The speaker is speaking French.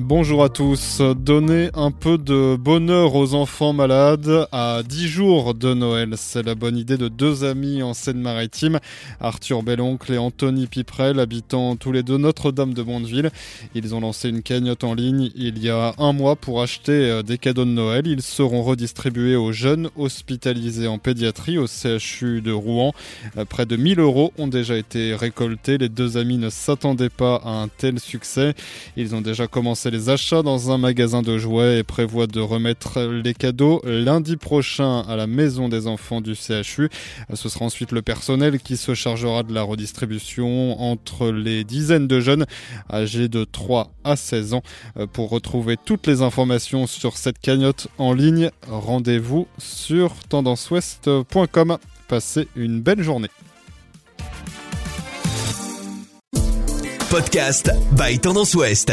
Bonjour à tous. Donner un peu de bonheur aux enfants malades à 10 jours de Noël. C'est la bonne idée de deux amis en Seine-Maritime, Arthur Belloncle et Anthony Piprel, habitant tous les deux Notre-Dame de Mondeville. Ils ont lancé une cagnotte en ligne il y a un mois pour acheter euh, des cadeaux de Noël. Ils seront redistribués aux jeunes hospitalisés en pédiatrie au CHU de Rouen. Euh, près de 1000 euros ont déjà été récoltés. Les deux amis ne s'attendaient pas à un tel succès. Ils ont déjà commencé les achats dans un magasin de jouets et prévoit de remettre les cadeaux lundi prochain à la maison des enfants du CHU. Ce sera ensuite le personnel qui se chargera de la redistribution entre les dizaines de jeunes âgés de 3 à 16 ans. Pour retrouver toutes les informations sur cette cagnotte en ligne, rendez-vous sur tendanceouest.com. Passez une belle journée. Podcast by Tendance Ouest.